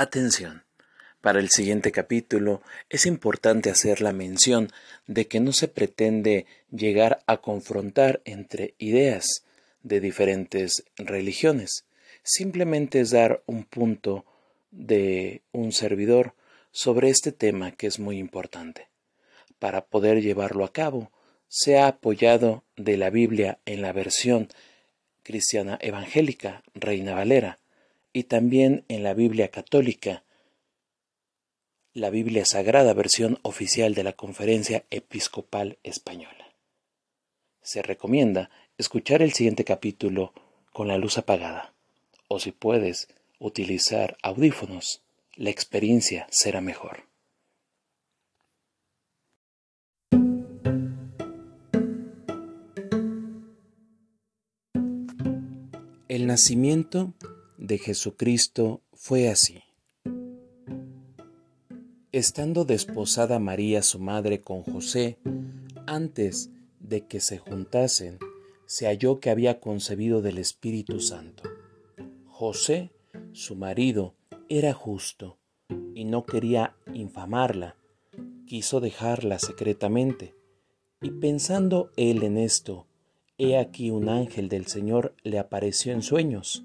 Atención. Para el siguiente capítulo es importante hacer la mención de que no se pretende llegar a confrontar entre ideas de diferentes religiones. Simplemente es dar un punto de un servidor sobre este tema que es muy importante. Para poder llevarlo a cabo, se ha apoyado de la Biblia en la versión cristiana evangélica, Reina Valera, y también en la Biblia católica, la Biblia Sagrada versión oficial de la Conferencia Episcopal Española. Se recomienda escuchar el siguiente capítulo con la luz apagada, o si puedes, utilizar audífonos, la experiencia será mejor. El nacimiento de Jesucristo fue así. Estando desposada María su madre con José, antes de que se juntasen, se halló que había concebido del Espíritu Santo. José, su marido, era justo y no quería infamarla, quiso dejarla secretamente. Y pensando él en esto, he aquí un ángel del Señor le apareció en sueños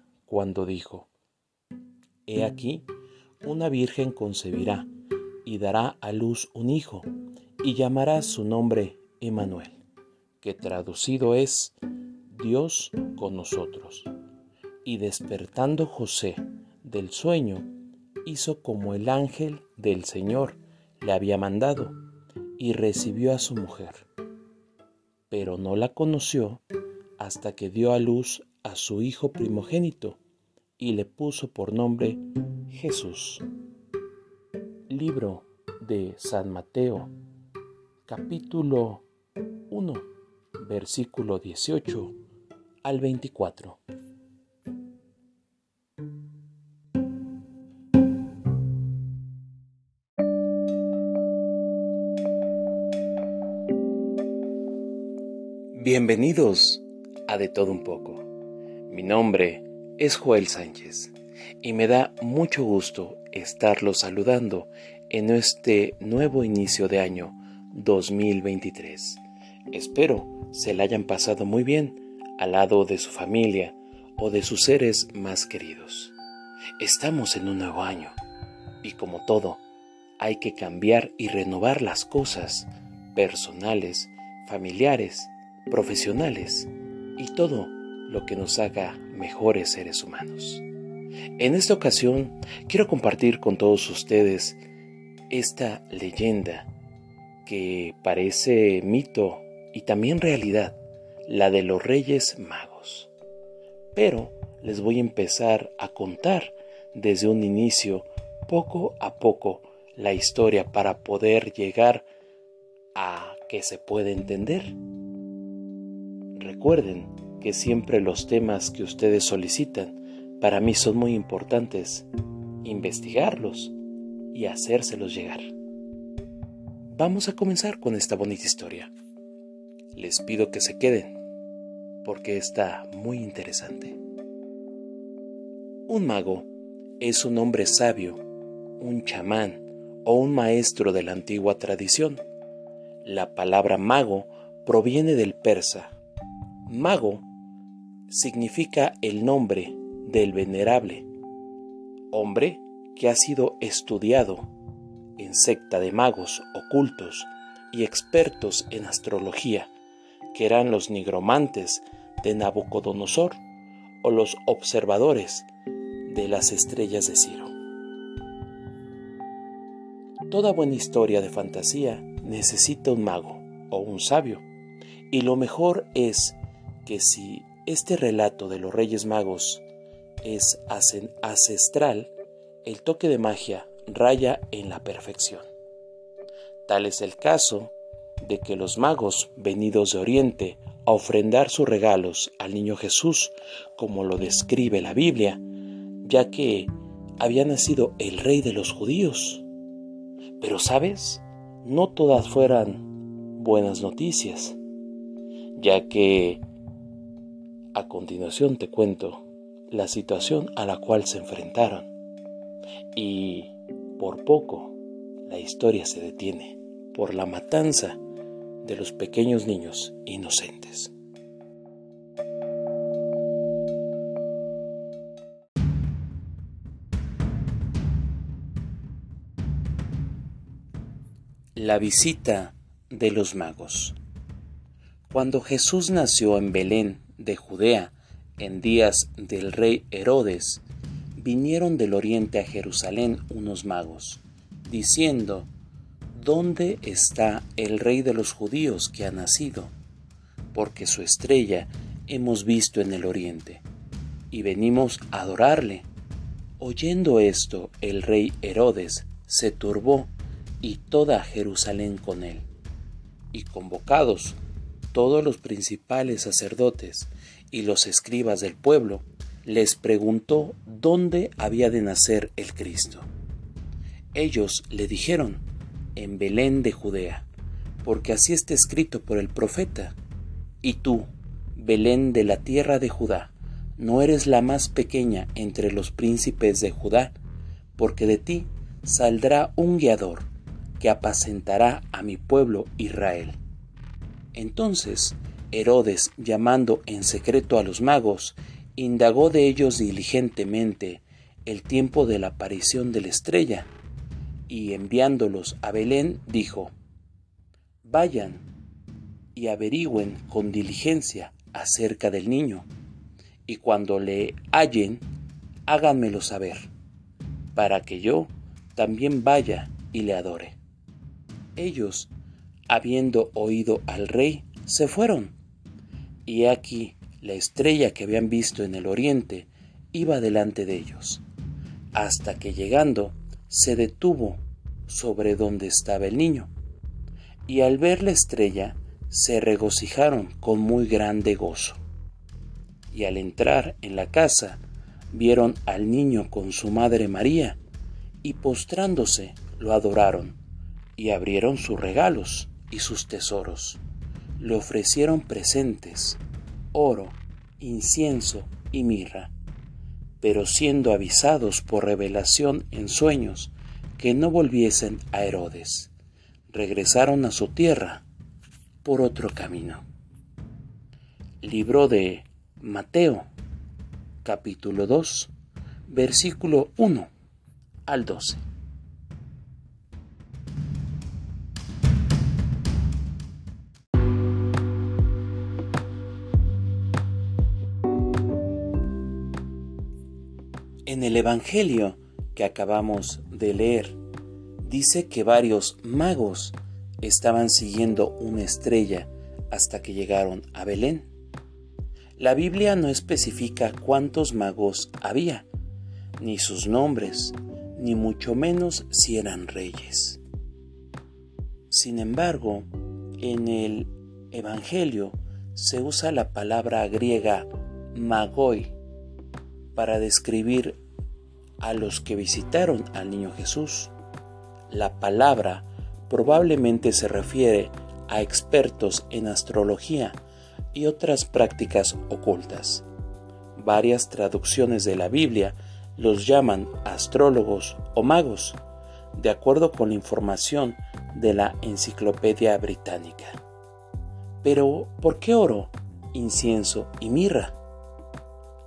cuando dijo, He aquí, una virgen concebirá y dará a luz un hijo, y llamará su nombre Emmanuel, que traducido es Dios con nosotros. Y despertando José del sueño, hizo como el ángel del Señor le había mandado, y recibió a su mujer. Pero no la conoció hasta que dio a luz a su hijo primogénito, y le puso por nombre Jesús. Libro de San Mateo, capítulo 1, versículo 18 al 24. Bienvenidos a De Todo Un poco. Mi nombre es Joel Sánchez y me da mucho gusto estarlos saludando en este nuevo inicio de año 2023. Espero se la hayan pasado muy bien al lado de su familia o de sus seres más queridos. Estamos en un nuevo año y como todo, hay que cambiar y renovar las cosas personales, familiares, profesionales y todo lo que nos haga mejores seres humanos. En esta ocasión quiero compartir con todos ustedes esta leyenda que parece mito y también realidad, la de los Reyes Magos. Pero les voy a empezar a contar desde un inicio, poco a poco, la historia para poder llegar a que se pueda entender. Recuerden que siempre los temas que ustedes solicitan para mí son muy importantes, investigarlos y hacérselos llegar. Vamos a comenzar con esta bonita historia. Les pido que se queden porque está muy interesante. Un mago es un hombre sabio, un chamán o un maestro de la antigua tradición. La palabra mago proviene del persa. Mago significa el nombre del venerable, hombre que ha sido estudiado en secta de magos ocultos y expertos en astrología, que eran los nigromantes de Nabucodonosor o los observadores de las estrellas de Ciro. Toda buena historia de fantasía necesita un mago o un sabio, y lo mejor es que si este relato de los Reyes Magos es ancestral, el toque de magia raya en la perfección. Tal es el caso de que los magos venidos de Oriente a ofrendar sus regalos al niño Jesús, como lo describe la Biblia, ya que había nacido el rey de los judíos. Pero sabes, no todas fueran buenas noticias, ya que a continuación te cuento la situación a la cual se enfrentaron. Y por poco la historia se detiene por la matanza de los pequeños niños inocentes. La visita de los magos. Cuando Jesús nació en Belén de Judea, en días del rey Herodes, vinieron del oriente a Jerusalén unos magos, diciendo, ¿Dónde está el rey de los judíos que ha nacido? Porque su estrella hemos visto en el oriente, y venimos a adorarle. Oyendo esto, el rey Herodes se turbó y toda Jerusalén con él. Y convocados todos los principales sacerdotes y los escribas del pueblo, les preguntó dónde había de nacer el Cristo. Ellos le dijeron, en Belén de Judea, porque así está escrito por el profeta. Y tú, Belén de la tierra de Judá, no eres la más pequeña entre los príncipes de Judá, porque de ti saldrá un guiador que apacentará a mi pueblo Israel. Entonces Herodes, llamando en secreto a los magos, indagó de ellos diligentemente el tiempo de la aparición de la estrella, y enviándolos a Belén, dijo, Vayan y averigüen con diligencia acerca del niño, y cuando le hallen, háganmelo saber, para que yo también vaya y le adore. Ellos, habiendo oído al rey, se fueron, y aquí la estrella que habían visto en el oriente iba delante de ellos, hasta que llegando se detuvo sobre donde estaba el niño, y al ver la estrella se regocijaron con muy grande gozo. Y al entrar en la casa vieron al niño con su madre María, y postrándose lo adoraron, y abrieron sus regalos y sus tesoros. Le ofrecieron presentes, oro, incienso y mirra pero siendo avisados por revelación en sueños que no volviesen a Herodes, regresaron a su tierra por otro camino. Libro de Mateo, capítulo 2, versículo 1 al 12. Evangelio que acabamos de leer, dice que varios magos estaban siguiendo una estrella hasta que llegaron a Belén. La Biblia no especifica cuántos magos había, ni sus nombres, ni mucho menos si eran reyes. Sin embargo, en el Evangelio se usa la palabra griega magoi para describir a los que visitaron al niño Jesús. La palabra probablemente se refiere a expertos en astrología y otras prácticas ocultas. Varias traducciones de la Biblia los llaman astrólogos o magos, de acuerdo con la información de la Enciclopedia Británica. Pero, ¿por qué oro, incienso y mirra?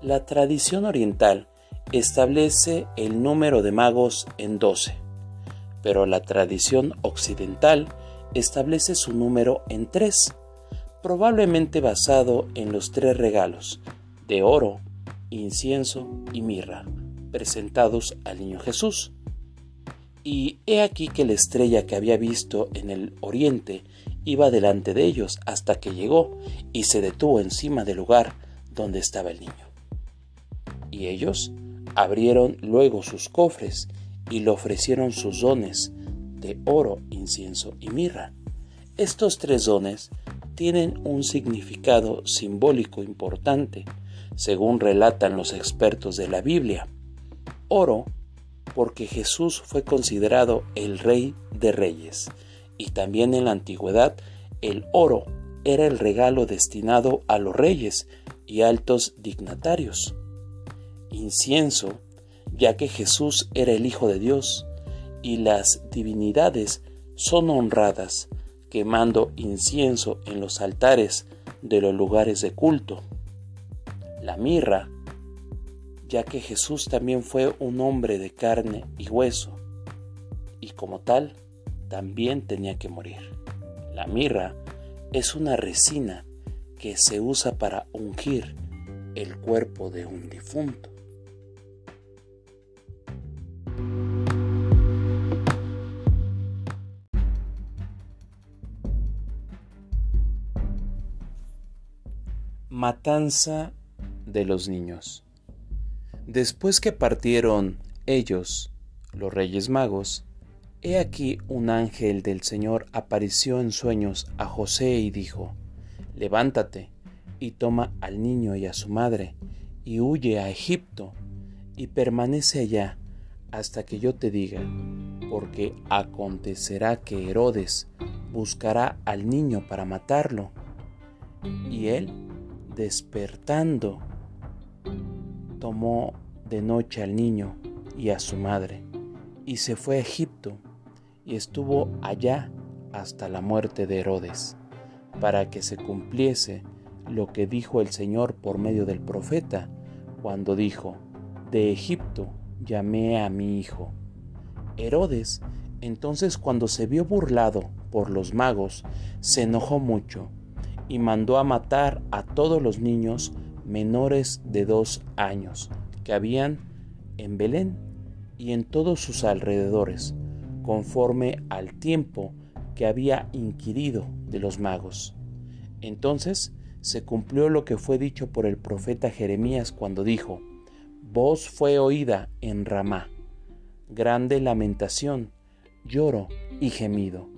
La tradición oriental establece el número de magos en 12, pero la tradición occidental establece su número en 3, probablemente basado en los tres regalos de oro, incienso y mirra presentados al niño Jesús. Y he aquí que la estrella que había visto en el oriente iba delante de ellos hasta que llegó y se detuvo encima del lugar donde estaba el niño y ellos, abrieron luego sus cofres y le ofrecieron sus dones de oro, incienso y mirra. Estos tres dones tienen un significado simbólico importante, según relatan los expertos de la Biblia. Oro, porque Jesús fue considerado el rey de reyes, y también en la antigüedad el oro era el regalo destinado a los reyes y altos dignatarios. Incienso, ya que Jesús era el Hijo de Dios, y las divinidades son honradas quemando incienso en los altares de los lugares de culto. La mirra, ya que Jesús también fue un hombre de carne y hueso, y como tal, también tenía que morir. La mirra es una resina que se usa para ungir el cuerpo de un difunto. Matanza de los niños. Después que partieron ellos, los reyes magos, he aquí un ángel del Señor apareció en sueños a José y dijo, Levántate y toma al niño y a su madre, y huye a Egipto, y permanece allá hasta que yo te diga, porque acontecerá que Herodes buscará al niño para matarlo. Y él despertando, tomó de noche al niño y a su madre, y se fue a Egipto, y estuvo allá hasta la muerte de Herodes, para que se cumpliese lo que dijo el Señor por medio del profeta, cuando dijo, De Egipto llamé a mi hijo. Herodes, entonces cuando se vio burlado por los magos, se enojó mucho, y mandó a matar a todos los niños menores de dos años que habían en Belén y en todos sus alrededores, conforme al tiempo que había inquirido de los magos. Entonces se cumplió lo que fue dicho por el profeta Jeremías cuando dijo, Voz fue oída en Ramá, grande lamentación, lloro y gemido.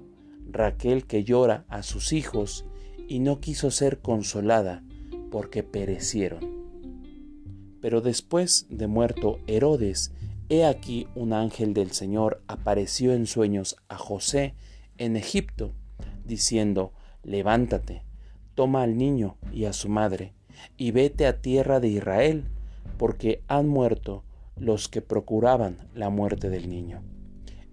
Raquel que llora a sus hijos y no quiso ser consolada porque perecieron. Pero después de muerto Herodes, he aquí un ángel del Señor apareció en sueños a José en Egipto, diciendo, levántate, toma al niño y a su madre, y vete a tierra de Israel, porque han muerto los que procuraban la muerte del niño.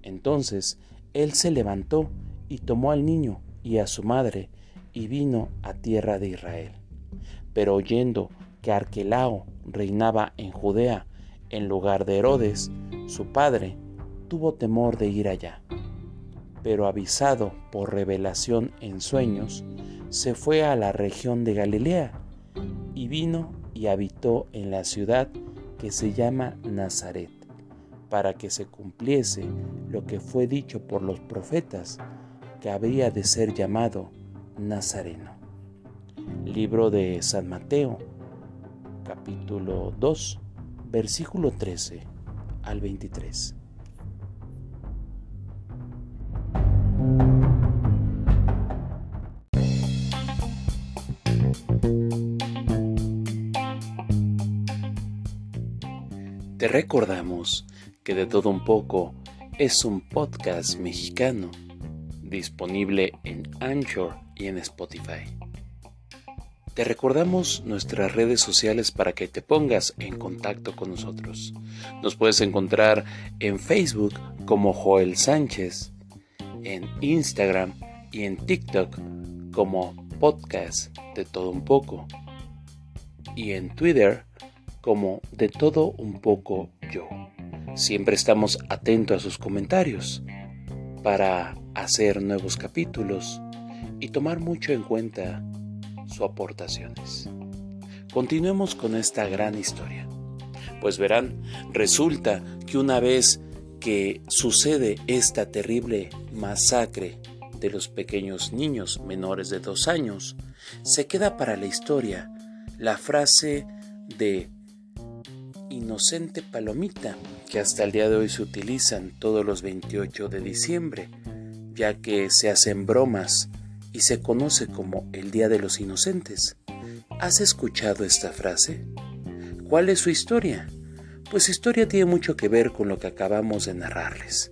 Entonces él se levantó y tomó al niño y a su madre, y vino a tierra de Israel. Pero oyendo que Arquelao reinaba en Judea en lugar de Herodes, su padre, tuvo temor de ir allá. Pero avisado por revelación en sueños, se fue a la región de Galilea y vino y habitó en la ciudad que se llama Nazaret, para que se cumpliese lo que fue dicho por los profetas, que habría de ser llamado Nazareno. Libro de San Mateo, capítulo 2, versículo 13 al 23. Te recordamos que de todo un poco es un podcast mexicano disponible en Anchor y en Spotify. Te recordamos nuestras redes sociales para que te pongas en contacto con nosotros. Nos puedes encontrar en Facebook como Joel Sánchez, en Instagram y en TikTok como podcast de todo un poco y en Twitter como de todo un poco yo. Siempre estamos atentos a sus comentarios para hacer nuevos capítulos y tomar mucho en cuenta sus aportaciones. Continuemos con esta gran historia. Pues verán, resulta que una vez que sucede esta terrible masacre de los pequeños niños menores de dos años, se queda para la historia la frase de inocente palomita, que hasta el día de hoy se utilizan todos los 28 de diciembre, ya que se hacen bromas y se conoce como el Día de los Inocentes. ¿Has escuchado esta frase? ¿Cuál es su historia? Pues historia tiene mucho que ver con lo que acabamos de narrarles.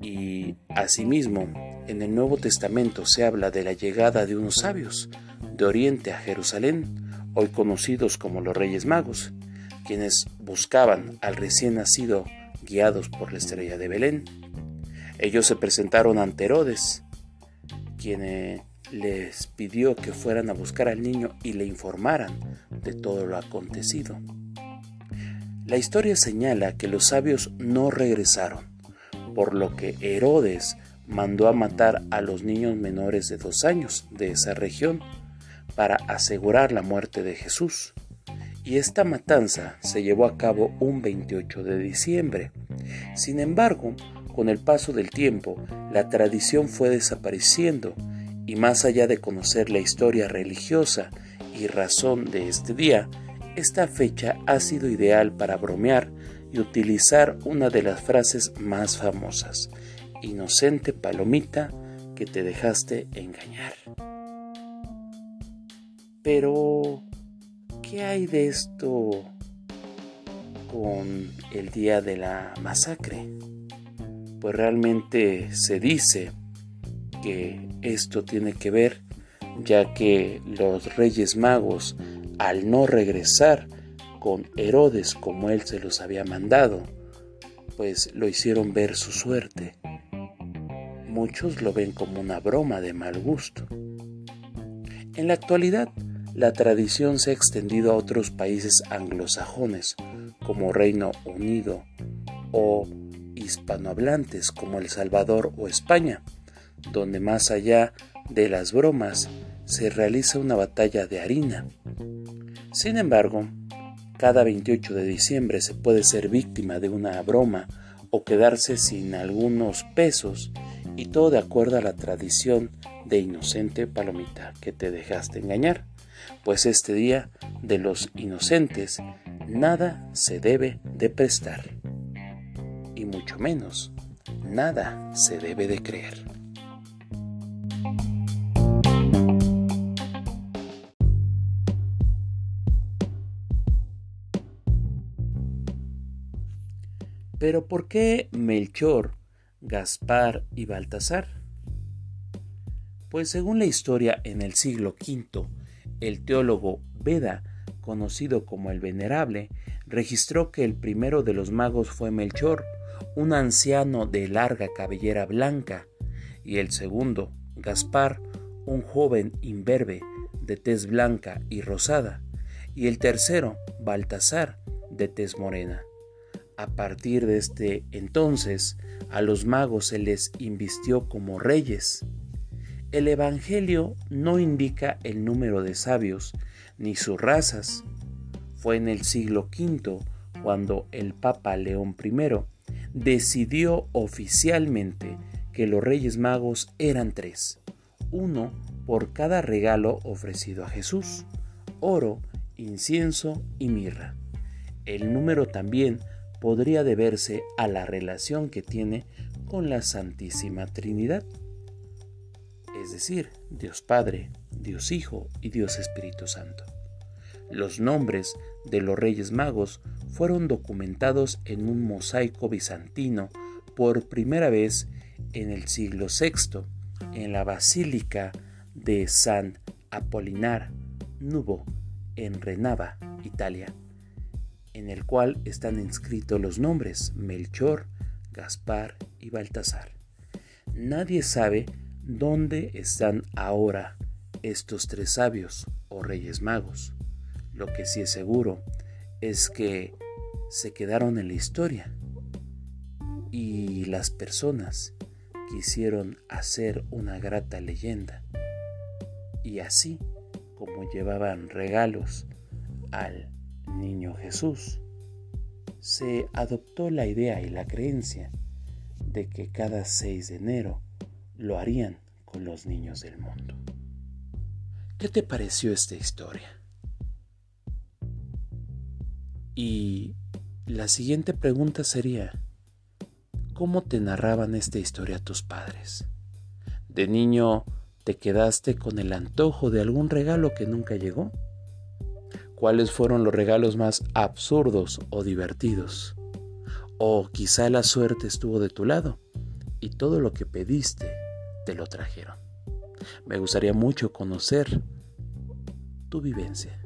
Y asimismo, en el Nuevo Testamento se habla de la llegada de unos sabios de Oriente a Jerusalén, hoy conocidos como los Reyes Magos, quienes buscaban al recién nacido guiados por la estrella de Belén. Ellos se presentaron ante Herodes, quien eh, les pidió que fueran a buscar al niño y le informaran de todo lo acontecido. La historia señala que los sabios no regresaron, por lo que Herodes mandó a matar a los niños menores de dos años de esa región para asegurar la muerte de Jesús. Y esta matanza se llevó a cabo un 28 de diciembre. Sin embargo, con el paso del tiempo, la tradición fue desapareciendo y más allá de conocer la historia religiosa y razón de este día, esta fecha ha sido ideal para bromear y utilizar una de las frases más famosas, inocente palomita que te dejaste engañar. Pero, ¿qué hay de esto con el día de la masacre? Pues realmente se dice que esto tiene que ver ya que los reyes magos, al no regresar con Herodes como él se los había mandado, pues lo hicieron ver su suerte. Muchos lo ven como una broma de mal gusto. En la actualidad, la tradición se ha extendido a otros países anglosajones, como Reino Unido, o hispanohablantes como El Salvador o España, donde más allá de las bromas se realiza una batalla de harina. Sin embargo, cada 28 de diciembre se puede ser víctima de una broma o quedarse sin algunos pesos y todo de acuerdo a la tradición de inocente palomita que te dejaste engañar pues este día de los inocentes nada se debe de prestar, mucho menos nada se debe de creer. Pero ¿por qué Melchor, Gaspar y Baltasar? Pues según la historia en el siglo V, el teólogo Veda, conocido como el Venerable, registró que el primero de los magos fue Melchor, un anciano de larga cabellera blanca, y el segundo, Gaspar, un joven imberbe de tez blanca y rosada, y el tercero, Baltasar, de tez morena. A partir de este entonces, a los magos se les invistió como reyes. El Evangelio no indica el número de sabios ni sus razas. Fue en el siglo V cuando el Papa León I decidió oficialmente que los Reyes Magos eran tres, uno por cada regalo ofrecido a Jesús, oro, incienso y mirra. El número también podría deberse a la relación que tiene con la Santísima Trinidad es decir, Dios Padre, Dios Hijo y Dios Espíritu Santo. Los nombres de los Reyes Magos fueron documentados en un mosaico bizantino por primera vez en el siglo VI en la Basílica de San Apolinar Nubo en Renava, Italia, en el cual están inscritos los nombres Melchor, Gaspar y Baltasar. Nadie sabe ¿Dónde están ahora estos tres sabios o reyes magos? Lo que sí es seguro es que se quedaron en la historia y las personas quisieron hacer una grata leyenda. Y así como llevaban regalos al niño Jesús, se adoptó la idea y la creencia de que cada 6 de enero lo harían con los niños del mundo. ¿Qué te pareció esta historia? Y la siguiente pregunta sería, ¿cómo te narraban esta historia tus padres? ¿De niño te quedaste con el antojo de algún regalo que nunca llegó? ¿Cuáles fueron los regalos más absurdos o divertidos? O quizá la suerte estuvo de tu lado y todo lo que pediste te lo trajeron. Me gustaría mucho conocer tu vivencia.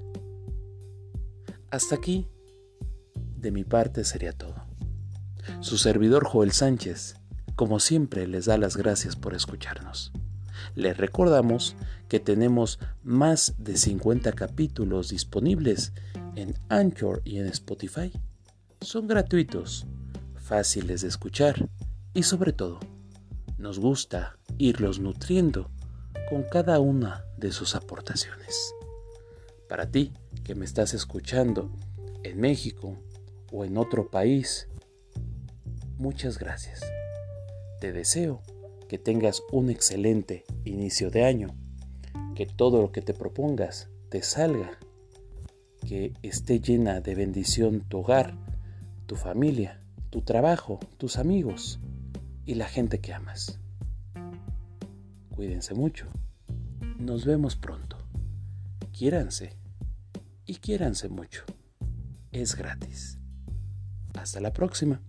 Hasta aquí, de mi parte sería todo. Su servidor Joel Sánchez, como siempre, les da las gracias por escucharnos. Les recordamos que tenemos más de 50 capítulos disponibles en Anchor y en Spotify. Son gratuitos, fáciles de escuchar y sobre todo, nos gusta irlos nutriendo con cada una de sus aportaciones. Para ti que me estás escuchando en México o en otro país, muchas gracias. Te deseo que tengas un excelente inicio de año, que todo lo que te propongas te salga, que esté llena de bendición tu hogar, tu familia, tu trabajo, tus amigos y la gente que amas. Cuídense mucho. Nos vemos pronto. Quiéranse y quiéranse mucho. Es gratis. Hasta la próxima.